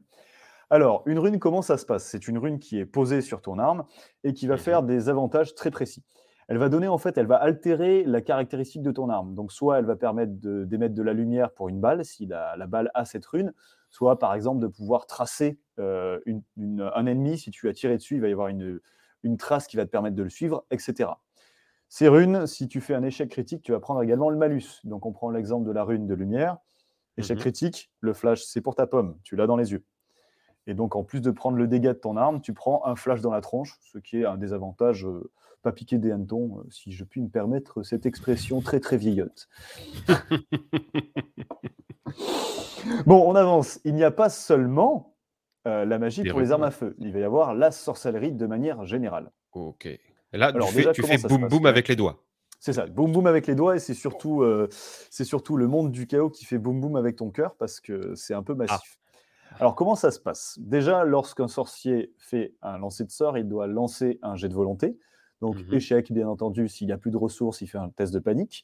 Alors, une rune, comment ça se passe? C'est une rune qui est posée sur ton arme et qui va Mhm. faire des avantages très précis. Elle va donner, en fait, elle va altérer la caractéristique de ton arme. Donc, soit elle va permettre de- d'émettre de, la lumière pour une balle, si la, la balle a cette rune, soit, par exemple, de pouvoir tracer euh, une- une- un ennemi. Si tu as tiré dessus, il va y avoir une, une trace qui va te permettre de le suivre, etc. Ces runes, si tu fais un échec critique, tu vas prendre également le malus. Donc, on prend l'exemple de la rune de lumière. Échec Mhm. critique, le flash, c'est pour ta pomme. Tu l'as dans les yeux. Et donc, en plus de prendre le dégât de ton arme, tu prends un flash dans la tronche, ce qui est un désavantage, euh, pas piquer des hannetons, euh, si je puis me permettre cette expression très très vieillotte. bon, on avance. Il n'y a pas seulement euh, la magie Des pour les armes à feu. Il va y avoir la sorcellerie de manière générale. Ok. Là, Alors, tu déjà, fais, tu boum boum avec les doigts. C'est ça, boum boum avec les doigts, et c'est surtout, euh, c'est surtout le monde du chaos qui fait boum boum avec ton cœur parce que c'est un peu massif. Alors, comment ça se passe? Déjà, lorsqu'un sorcier fait un lancer de sort, il doit lancer un jet de volonté. Donc, Mhm. échec, bien entendu, s'il n'y a plus de ressources, il fait un test de panique.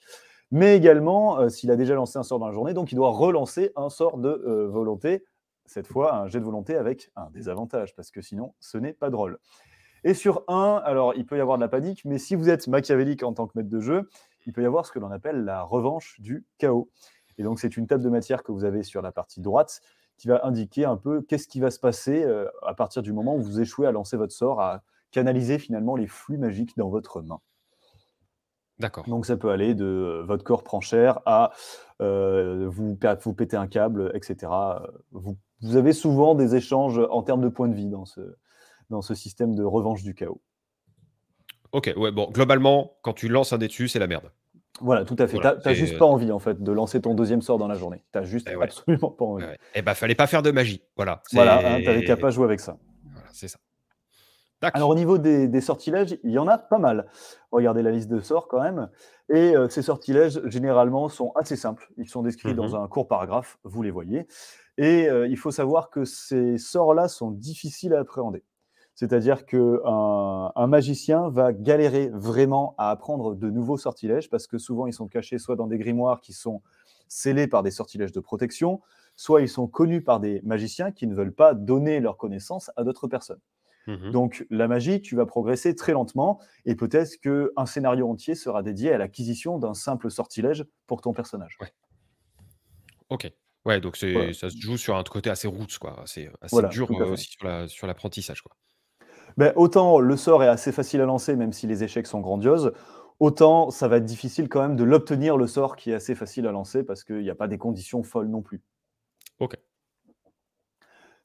Mais également, euh, s'il a déjà lancé un sort dans la journée, donc il doit relancer un sort de euh, volonté, cette fois un jet de volonté avec un désavantage, parce que sinon, ce n'est pas drôle. Et sur un, alors il peut y avoir de la panique, mais si vous êtes machiavélique en tant que maître de jeu, il peut y avoir ce que l'on appelle la revanche du chaos. Et donc c'est une table de matière que vous avez sur la partie droite qui va indiquer un peu qu'est-ce qui va se passer euh, à partir du moment où vous échouez à lancer votre sort, à canaliser finalement les flux magiques dans votre main. D'accord. Donc ça peut aller de euh, votre corps prend cher à euh, vous, vous péter un câble, etc. Vous, vous avez souvent des échanges en termes de points de vie dans ce, dans ce système de revanche du chaos. Ok, ouais, bon, globalement, quand tu lances un dé dessus, c'est la merde. Voilà, tout à fait. Voilà, T'as- juste pas envie en fait de lancer ton deuxième sort dans la journée. T'as juste Eh ouais. absolument pas envie. Ouais, ouais. Eh ben, fallait pas faire de magie. Voilà. Voilà, hein, t'avais qu'à pas jouer avec ça. Voilà, c'est ça. Alors au niveau des, des sortilèges, il y en a pas mal. Regardez la liste de sorts quand même. Et euh, ces sortilèges, généralement, sont assez simples. Ils sont décrits Mhm. dans un court paragraphe, vous les voyez. Et euh, il faut savoir que ces sorts-là sont difficiles à appréhender. C'est-à-dire qu'un un magicien va galérer vraiment à apprendre de nouveaux sortilèges parce que souvent ils sont cachés soit dans des grimoires qui sont scellés par des sortilèges de protection, soit ils sont connus par des magiciens qui ne veulent pas donner leur connaissance à d'autres personnes. Mhm. Donc la magie, tu vas progresser très lentement et peut-être qu'un scénario entier sera dédié à l'acquisition d'un simple sortilège pour ton personnage. Ok. Ouais, donc Voilà. ça se joue sur un côté assez roots, quoi. Assez, assez Voilà, dur euh, aussi sur, la, sur l'apprentissage, quoi. Ben, autant le sort est assez facile à lancer, même si les échecs sont grandioses, autant ça va être difficile quand même de l'obtenir, le sort qui est assez facile à lancer parce qu'il n'y a pas des conditions folles non plus. Ok.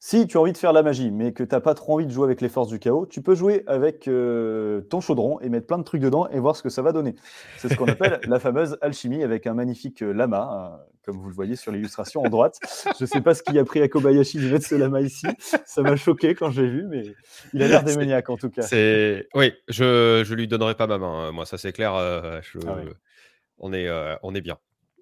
Si tu as envie de faire la magie, mais que tu n'as pas trop envie de jouer avec les forces du chaos, tu peux jouer avec euh, ton chaudron et mettre plein de trucs dedans et voir ce que ça va donner. C'est ce qu'on appelle la fameuse alchimie avec un magnifique euh, lama, euh, comme vous le voyez sur l'illustration en droite. Je ne sais pas ce qui a pris à Kobayashi de mettre ce lama ici. Ça m'a choqué quand j'ai vu, mais il a l'air démoniaque en tout cas. C'est... Oui, je je lui donnerai pas ma main. Moi, ça c'est clair. je- Ah ouais. on, est, euh, on est bien.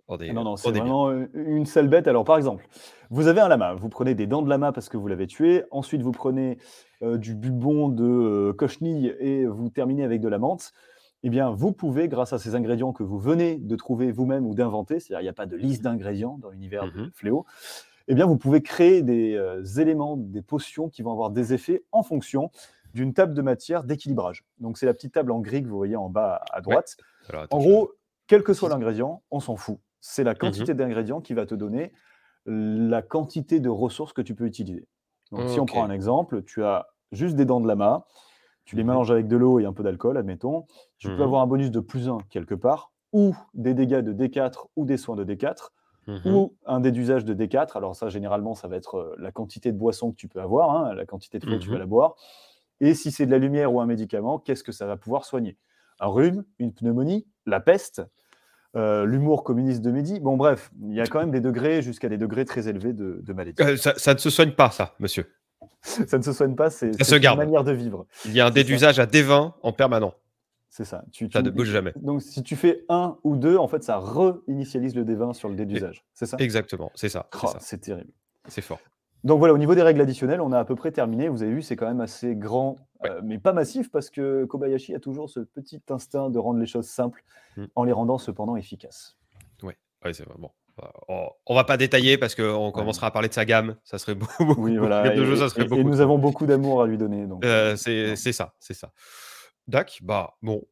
Ah Non, non, on c'est vraiment euh, une seule bête. Alors, par exemple, vous avez un lama, vous prenez des dents de lama parce que vous l'avez tué, ensuite vous prenez euh, du bubon de euh, cochenille et vous terminez avec de la menthe. Eh bien, vous pouvez, grâce à ces ingrédients que vous venez de trouver vous-même ou d'inventer, c'est-à-dire il n'y a pas de liste d'ingrédients dans l'univers de Mhm. Fléau, eh bien, vous pouvez créer des euh, éléments, des potions qui vont avoir des effets en fonction d'une table de matière d'équilibrage. Donc, c'est la petite table en gris que vous voyez en bas à droite. Alors, attends, En gros, quel que soit l'ingrédient, on s'en fout. C'est la quantité d'ingrédients qui va te donner la quantité de ressources que tu peux utiliser. Donc, si on prend un exemple, tu as juste des dents de lama, tu les Mhm. mélanges avec de l'eau et un peu d'alcool, admettons. Tu Mhm. peux avoir un bonus de plus 1 quelque part, ou des dégâts de D4 ou des soins de D4, Mhm. ou un dé d'usage de D4. Alors, ça, généralement, ça va être euh, la quantité de boisson que tu peux avoir, hein, la quantité de fois que tu vas la boire. Et si c'est de la lumière ou un médicament, qu'est-ce que ça va pouvoir soigner? Un rhume, une pneumonie, la peste, euh, l'humour communiste de Mehdi. Bon, bref, il y a quand même des degrés jusqu'à des degrés très élevés de, de maladie. Euh, ça, ça ne se soigne pas, ça, monsieur. ça ne se soigne pas, c'est une garde. manière de vivre. Il y a un dé C'est ça. d'usage à D20 en permanent. C'est ça. Tu, Ça tu- ne bouge jamais. Donc, si tu fais un ou deux, en fait, ça re-initialise le D20 sur le dé d'usage. C'est ça? Exactement, c'est ça. c'est Oh, ça. C'est terrible. C'est fort. Donc voilà, au niveau des règles additionnelles, on a à peu près terminé. Vous avez vu, c'est quand même assez grand, Ouais. euh, mais pas massif, parce que Kobayashi a toujours ce petit instinct de rendre les choses simples, Mm. en les rendant cependant efficaces. Ouais, c'est bon. On, on va pas détailler parce qu'on commencera à parler de sa gamme. Ça serait beaucoup, beaucoup, Oui, beaucoup voilà. de Et, jeux, ça serait et- et beaucoup. nous avons beaucoup d'amour à lui donner. Euh, euh, c'est ça, c'est ça. Dac, bah bon,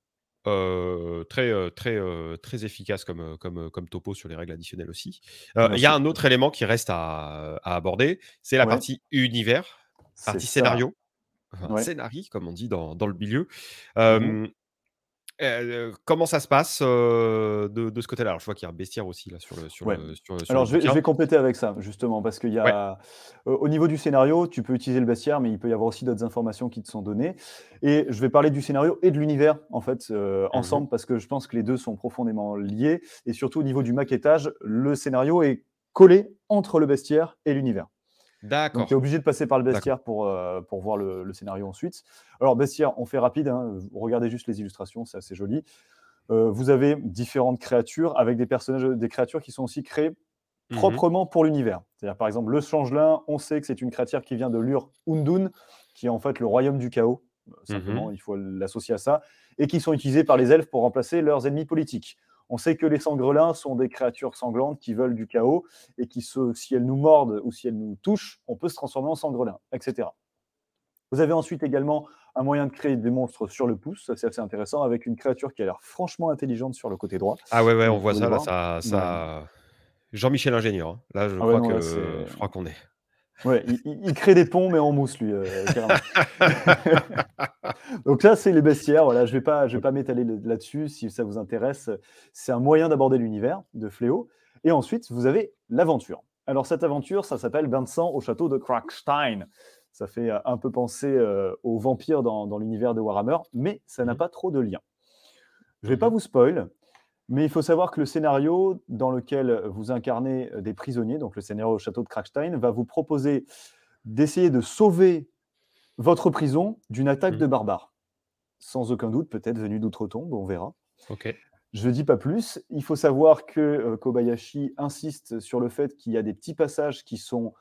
euh, très euh, très euh, très efficace comme comme comme topo sur les règles additionnelles aussi. Euh, Il y a un autre élément qui reste à, à aborder, c'est la Ouais. partie univers, partie scénario, enfin, Ouais. scénarii comme on dit dans, dans le milieu. Euh, euh, comment ça se passe euh, de, de ce côté-là? Alors je vois qu'il y a un bestiaire aussi là sur le sur Ouais. le sur, sur Alors, le je vais, je bouquin. vais compléter avec ça, justement, parce qu'il y a, euh, au niveau du scénario, tu peux utiliser le bestiaire, mais il peut y avoir aussi d'autres informations qui te sont données. Et je vais parler du scénario et de l'univers, en fait, euh, Mhm. ensemble, parce que je pense que les deux sont profondément liés. Et surtout, au niveau du maquettage, le scénario est collé entre le bestiaire et l'univers. Donc, tu es obligé de passer par le bestiaire pour, euh, pour voir le, le scénario ensuite. Alors, bestiaire, on fait rapide. hein, regardez juste les illustrations, c'est assez joli. Euh, vous avez différentes créatures avec des personnages, des créatures qui sont aussi créées Mhm. proprement pour l'univers. C'est-à-dire, par exemple, le changelin, on sait que c'est une créature qui vient de l'Ur Undun, qui est en fait le royaume du chaos. Euh, Simplement, il faut l'associer à ça. Et qui sont utilisés par les elfes pour remplacer leurs ennemis politiques. On sait que les sangrelins sont des créatures sanglantes qui veulent du chaos et qui, se- si elles nous mordent ou si elles nous touchent, on peut se transformer en sangrelin, etc. Vous avez ensuite également un moyen de créer des monstres sur le pouce, c'est assez intéressant, avec une créature qui a l'air franchement intelligente sur le côté droit. Ah ouais ouais, on voit ça là, ça. Jean-Michel ingénieur. hein. Là, je Ah ouais, crois non, que là, c'est- je crois qu'on est. Ouais, il, crée des ponts, mais en mousse, lui, euh. Donc là, c'est les bestiaires. Voilà, je ne vais pas, je vais pas m'étaler le- là-dessus. Si ça vous intéresse, c'est un moyen d'aborder l'univers de Fléau. Et ensuite, vous avez l'aventure. Alors cette aventure, ça s'appelle Bain de sang au château de Krakstein. Ça fait euh, un peu penser euh, aux vampires dans, dans l'univers de Warhammer, mais ça n'a Mhm. pas trop de lien. Je ne vais pas Mhm. vous spoil, mais il faut savoir que le scénario dans lequel vous incarnez euh, des prisonniers, donc le scénario au château de Krakstein, va vous proposer d'essayer de sauver votre prison d'une attaque Mhm. de barbares. Sans aucun doute, peut-être venu d'outre-tombe, on verra. Ok. Je ne dis pas plus. Il faut savoir que euh, Kobayashi insiste sur le fait qu'il y a des petits passages qui sont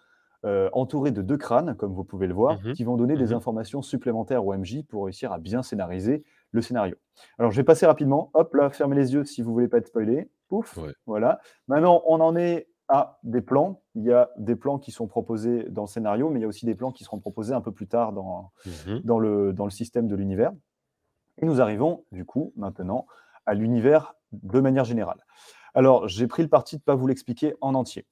euh, entourés de deux crânes, comme vous pouvez le voir, Mhm. qui vont donner des Mhm. informations supplémentaires au MJ pour réussir à bien scénariser le scénario. Alors, je vais passer rapidement. Hop là, fermez les yeux si vous voulez pas être spoilé. Pouf, Ouais. voilà. Maintenant, on en est à des plans. Il y a des plans qui sont proposés dans le scénario, mais il y a aussi des plans qui seront proposés un peu plus tard dans, Mhm. dans le, dans le système de l'univers. Et nous arrivons, du coup, maintenant, à l'univers de manière générale. Alors, j'ai pris le parti de ne pas vous l'expliquer en entier.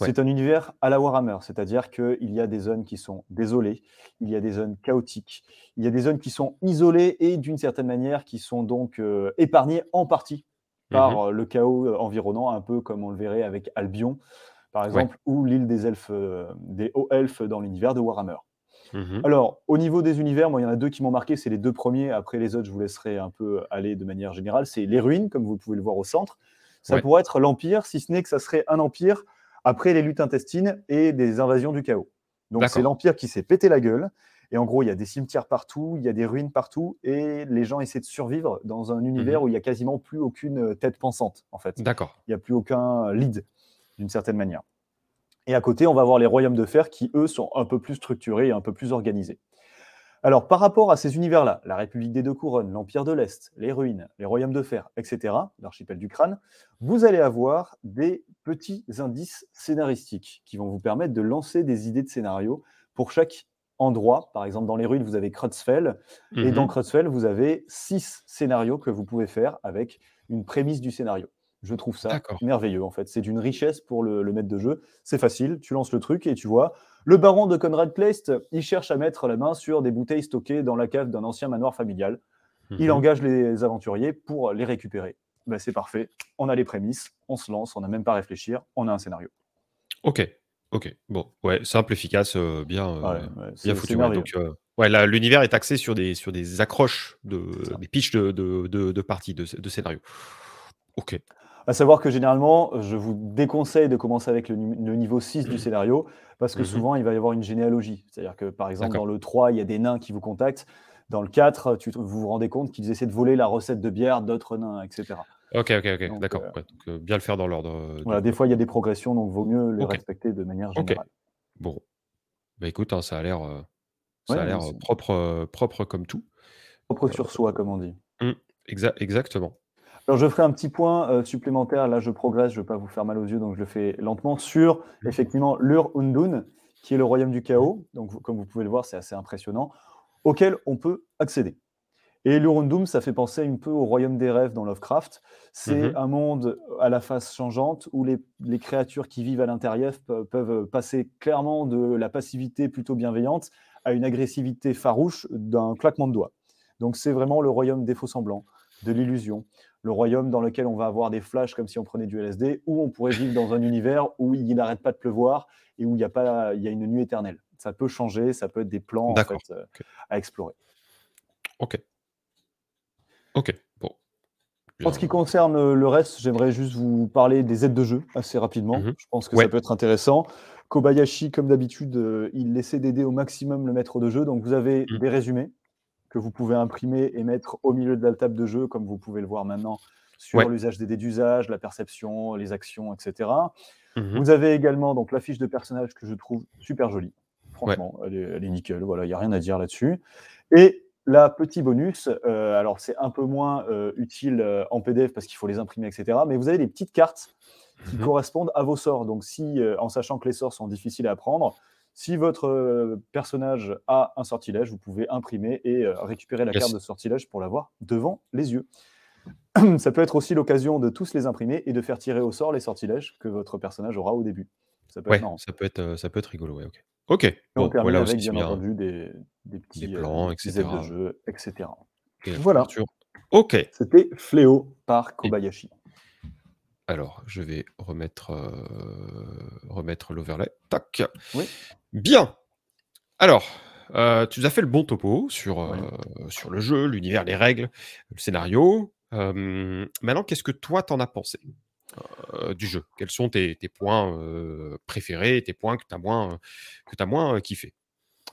Ouais. C'est un univers à la Warhammer, c'est-à-dire qu'il y a des zones qui sont désolées, il y a des zones chaotiques, il y a des zones qui sont isolées et d'une certaine manière qui sont donc euh, épargnées en partie par Mhm. euh, le chaos environnant, un peu comme on le verrait avec Albion, par exemple, ou l'île des elfes, euh, des hauts elfes dans l'univers de Warhammer. Mhm. Alors, au niveau des univers, moi, il y en a deux qui m'ont marqué, c'est les deux premiers. Après les autres, je vous laisserai un peu aller de manière générale. C'est les ruines, comme vous pouvez le voir au centre. Ça Ouais. pourrait être l'Empire, si ce n'est que ça serait un empire après les luttes intestines et des invasions du chaos. Donc, c'est l'Empire qui s'est pété la gueule. Et en gros, il y a des cimetières partout, il y a des ruines partout, et les gens essaient de survivre dans un univers où il n'y a quasiment plus aucune euh, tête pensante, en fait D'accord. il n'y a plus aucun lead d'une certaine manière. Et à côté, on va avoir les royaumes de fer qui, eux, sont un peu plus structurés et un peu plus organisés. Alors, par rapport à ces univers-là, la République des Deux Couronnes, l'Empire de l'Est, les ruines, les royaumes de fer, etc., l'archipel du crâne, vous allez avoir des petits indices scénaristiques qui vont vous permettre de lancer des idées de scénario pour chaque endroit. Par exemple, dans les ruines, vous avez Krutzfell, et Mhm. dans Krutzfell, vous avez six scénarios que vous pouvez faire avec une prémisse du scénario. Je trouve ça merveilleux, en fait. C'est d'une richesse pour le, le maître de jeu. C'est facile, tu lances le truc et tu vois. Le baron de Conrad Kleist, il cherche à mettre la main sur des bouteilles stockées dans la cave d'un ancien manoir familial. Il Mhm. engage les aventuriers pour les récupérer. Ben, c'est parfait. On a les prémices, on se lance, on n'a même pas à réfléchir, on a un scénario. Ok. Ok. Bon. Ouais. Simple, efficace, euh, bien. euh, Ouais, ouais, c'est- Bien foutu. ouais. Donc, euh, ouais, là, l'univers est axé sur des, sur des accroches, de, des pitchs de, de, de, de parties, de, de scénarios. Ok. À savoir que généralement, je vous déconseille de commencer avec le, niveau 6 du scénario, parce que mmh souvent, il va y avoir une généalogie. C'est-à-dire que, par exemple, dans le 3, il y a des nains qui vous contactent. Dans le 4, tu, vous vous rendez compte qu'ils essaient de voler la recette de bière d'autres nains, etc. Ok, ok, ok, d'accord. Euh, euh, bien le faire dans l'ordre. Euh, voilà, des fois, il y a des progressions, donc vaut mieux les respecter de manière générale. Bon. Bah écoute, hein, ça a l'air l'air propre, propre comme tout. Propre sur soi, comme on dit. Mmh, exactement. Alors, je ferai un petit point supplémentaire. Là, je progresse, je ne veux pas vous faire mal aux yeux, donc je le fais lentement. Sur, mmh. effectivement, l'Ur Undun, qui est le royaume du chaos. Donc, comme vous pouvez le voir, c'est assez impressionnant, auquel on peut accéder. Et l'Urundum, ça fait penser un peu au royaume des rêves dans Lovecraft. C'est mmh un monde à la face changeante où les, créatures qui vivent à l'intérieur peuvent passer clairement de la passivité plutôt bienveillante à une agressivité farouche d'un claquement de doigts. Donc c'est vraiment le royaume des faux semblants, de l'illusion, le royaume dans lequel on va avoir des flashs comme si on prenait du LSD, où on pourrait vivre dans un univers où il n'arrête pas de pleuvoir et où il y a pas, il y a une nuit éternelle. Ça peut changer, ça peut être des plans euh, à explorer. Ok. Ok, bon. En ce qui concerne le reste, j'aimerais juste vous parler des aides de jeu assez rapidement. Mmh Je pense que ça peut être intéressant. Kobayashi, comme d'habitude, euh, il essaie d'aider au maximum le maître de jeu. Donc vous avez mmh. des résumés que vous pouvez imprimer et mettre au milieu de la table de jeu, comme vous pouvez le voir maintenant, sur l'usage des dés d'usage, la perception, les actions, etc. Mmh vous avez également donc la fiche de personnage que je trouve super jolie. Franchement, elle, est, elle, est, nickel. Voilà, il n'y a rien à dire là-dessus. Et la petit bonus, euh, alors c'est un peu moins euh, utile euh, en PDF parce qu'il faut les imprimer, etc. Mais vous avez des petites cartes qui mhm. correspondent à vos sorts. Donc, si, en sachant que les sorts sont difficiles à apprendre, si votre personnage a un sortilège, vous pouvez imprimer et récupérer la carte de sortilège pour l'avoir devant les yeux. Ça peut être aussi l'occasion de tous les imprimer et de faire tirer au sort les sortilèges que votre personnage aura au début. Ça peut, être, ça peut être, ça peut être rigolo, ouais, ok. Ok. Bon, voilà avec, bien, entendu, des, des petits, des plans, etc. de jeu, etc. voilà. Ok. C'était Fléau par Kobayashi. Alors, je vais remettre, remettre l'overlay. Tac. Oui. Bien. Alors, tu nous as fait le bon topo sur, sur le jeu, l'univers, les règles, le scénario. maintenant, qu'est-ce que toi t'en as pensé euh, du jeu? Quels sont tes, points euh, préférés, tes points que tu as moins, que as moins euh, kiffé?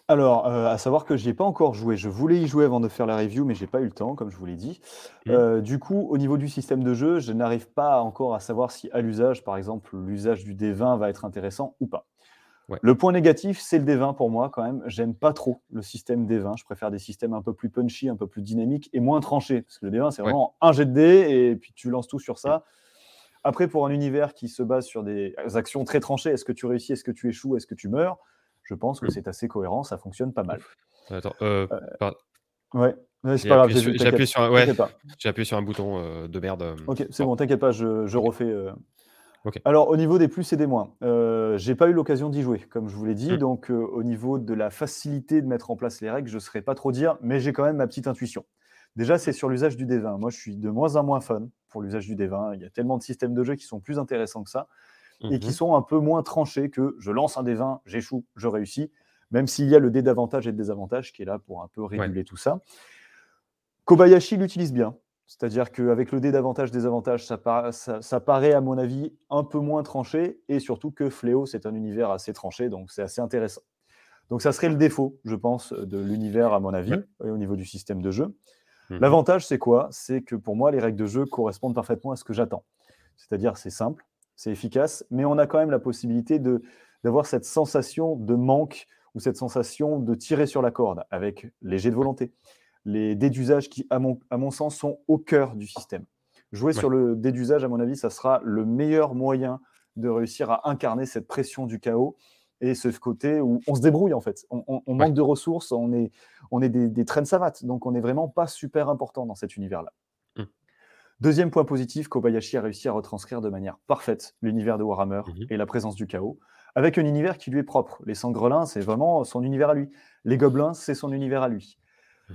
Alors, à savoir que je n'y ai pas encore joué. Je voulais y jouer avant de faire la review, mais j'ai pas eu le temps, comme je vous l'ai dit. Mmh. du coup, au niveau du système de jeu, je n'arrive pas encore à savoir si à l'usage, par exemple, l'usage du D20 va être intéressant ou pas. Le point négatif, c'est le D20 pour moi quand même. J'aime pas trop le système D20. Je préfère des systèmes un peu plus punchy, un peu plus dynamiques et moins tranchés. Parce que le D20, c'est vraiment un jet de dés et puis tu lances tout sur ça. Après, pour un univers qui se base sur des actions très tranchées, est-ce que tu réussis, est-ce que tu échoues, est-ce que tu meurs? Je pense que mm. c'est assez cohérent, ça fonctionne pas mal. Attends, euh, euh Ouais, c'est pas grave. J'ai appuyé, sur un, ouais, appuyé sur un bouton euh, de merde. Euh, ok, c'est bon, t'inquiète pas, je, refais. Alors, au niveau des plus et des moins, euh, j'ai pas eu l'occasion d'y jouer, comme je vous l'ai dit. Mm. Donc, au niveau de la facilité de mettre en place les règles, je ne saurais pas trop dire, mais j'ai quand même ma petite intuition. Déjà, c'est sur l'usage du D20. Moi, je suis de moins en moins fan pour l'usage du D20. Il y a tellement de systèmes de jeu qui sont plus intéressants que ça et qui mhm. sont un peu moins tranchés que je lance un D20, j'échoue, je réussis, même s'il y a le dé d'avantage et de désavantage qui est là pour un peu réguler tout ça. Kobayashi l'utilise bien. C'est-à-dire qu'avec le dé d'avantage, désavantage, ça, ça, paraît à mon avis un peu moins tranché et surtout que Fléau, c'est un univers assez tranché, donc c'est assez intéressant. Donc ça serait le défaut, je pense, de l'univers à mon avis, au niveau du système de jeu. Mmh L'avantage, c'est quoi? C'est que pour moi, les règles de jeu correspondent parfaitement à ce que j'attends. C'est-à-dire, c'est simple, c'est efficace, mais on a quand même la possibilité d'avoir cette sensation de manque ou cette sensation de tirer sur la corde avec les jets de volonté, les dés d'usage qui, à mon, à mon, sens, sont au cœur du système. Jouer sur le dé d'usage, à mon avis, ça sera le meilleur moyen de réussir à incarner cette pression du chaos et ce côté où on se débrouille en fait. On, manque de ressources, on est, on est des, des traînes savates, donc on n'est vraiment pas super important dans cet univers-là. Mmh. Deuxième point positif, Kobayashi a réussi à retranscrire de manière parfaite l'univers de Warhammer mmh et la présence du chaos, avec un univers qui lui est propre. Les sangrelins, c'est vraiment son univers à lui. Les gobelins, c'est son univers à lui.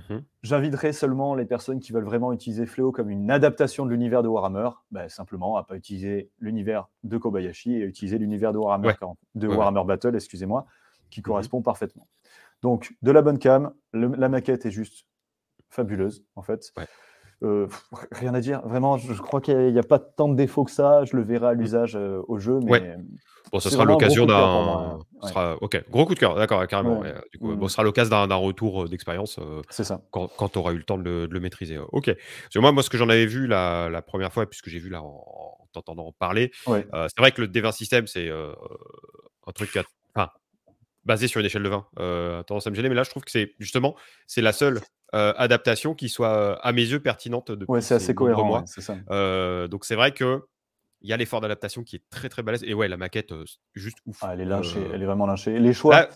Mhm. J'inviterai seulement les personnes qui veulent vraiment utiliser Fléau comme une adaptation de l'univers de Warhammer, bah, simplement à pas utiliser l'univers de Kobayashi et à utiliser l'univers de Warhammer, de Warhammer Battle, excusez-moi, qui mhm. correspond parfaitement. Donc, de la bonne cam, la maquette est juste fabuleuse, en fait. Euh, rien à dire. Vraiment, je, crois qu'il n'y a, pas tant de défauts que ça. Je le verrai à l'usage euh, au jeu. Mais Bon, ce sera l'occasion d'un. Ok, gros coup de cœur, d'accord, carrément. Du coup, bon, ce sera l'occasion d'un retour d'expérience. C'est ça. Quand, quand tu auras eu le temps de le, maîtriser. Ok. Parce que moi, moi, ce que j'en avais vu la, la première fois, puisque j'ai vu là en, t'entendant parler, c'est vrai que le D20 système, c'est un truc enfin, basé sur une échelle de 20 euh, tendance à me gêner, mais là je trouve que c'est justement c'est la seule euh, adaptation qui soit euh, à mes yeux pertinente depuis ouais, c'est assez cohérent ça. Euh, donc c'est vrai que il y a l'effort d'adaptation qui est très très balèze. Et ouais la maquette juste ouf. Ah, elle est lynchée elle est vraiment lynchée. Les choix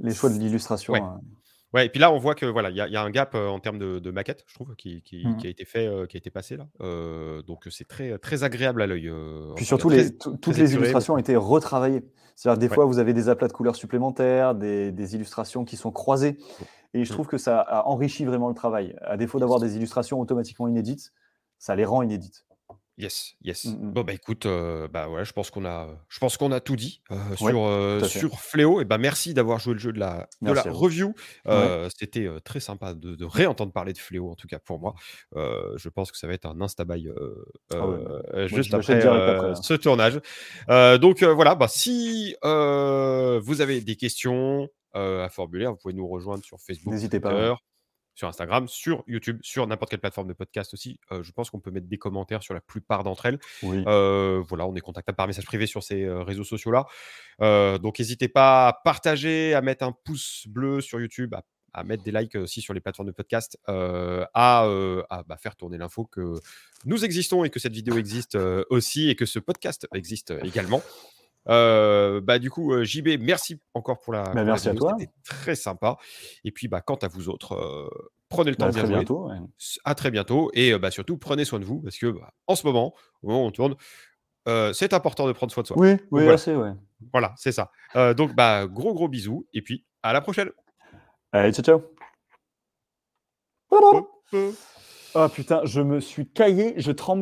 les choix de l'illustration hein. Ouais, et puis là, on voit que voilà, il y, a un gap en termes de, maquette, je trouve, qui, mmh a été fait, qui a été passé là. donc c'est très très agréable à l'œil. puis surtout, les, toutes les illustrations ont été retravaillées. C'est-à-dire des fois, vous avez des aplats de couleurs supplémentaires, des, illustrations qui sont croisées. Et je mmh. trouve que ça a enrichi vraiment le travail. À défaut d'avoir des illustrations automatiquement inédites, ça les rend inédites. Yes, yes. Mmh, mmh. Bon bah écoute, euh, bah ouais, je pense qu'on a, je pense qu'on a tout dit euh, sur euh, sur Fléau. Et bah merci d'avoir joué le jeu de la de la review. C'était très sympa de, réentendre parler de Fléau en tout cas pour moi. je pense que ça va être un insta buy ah juste après, hein. ce tournage. donc voilà, bah si vous avez des questions à formuler, vous pouvez nous rejoindre sur Facebook, N'hésitez pas sur Instagram, sur YouTube, sur n'importe quelle plateforme de podcast aussi. Euh, je pense qu'on peut mettre des commentaires sur la plupart d'entre elles. Euh, voilà, on est contactable par message privé sur ces euh, réseaux sociaux-là. donc n'hésitez pas à partager, à mettre un pouce bleu sur YouTube, à, mettre des likes aussi sur les plateformes de podcast, à, bah, faire tourner l'info que nous existons et que cette vidéo existe aussi et que ce podcast existe également. Euh, bah, du coup, euh, JB, merci encore pour la. Bah, merci à toi. C'était très sympa. Et puis, bah, quant à vous autres, euh, prenez le temps bah, de bien. Bientôt, À très bientôt. Et bah, surtout, prenez soin de vous parce que bah, en ce moment, au moment où on tourne, c'est important de prendre soin de soi. Oui, oui, voilà. c'est ouais. Voilà, c'est ça. donc, bah, gros, gros bisous. Et puis, à la prochaine. Allez, ciao, ciao. Oh putain, je me suis caillé, je tremble.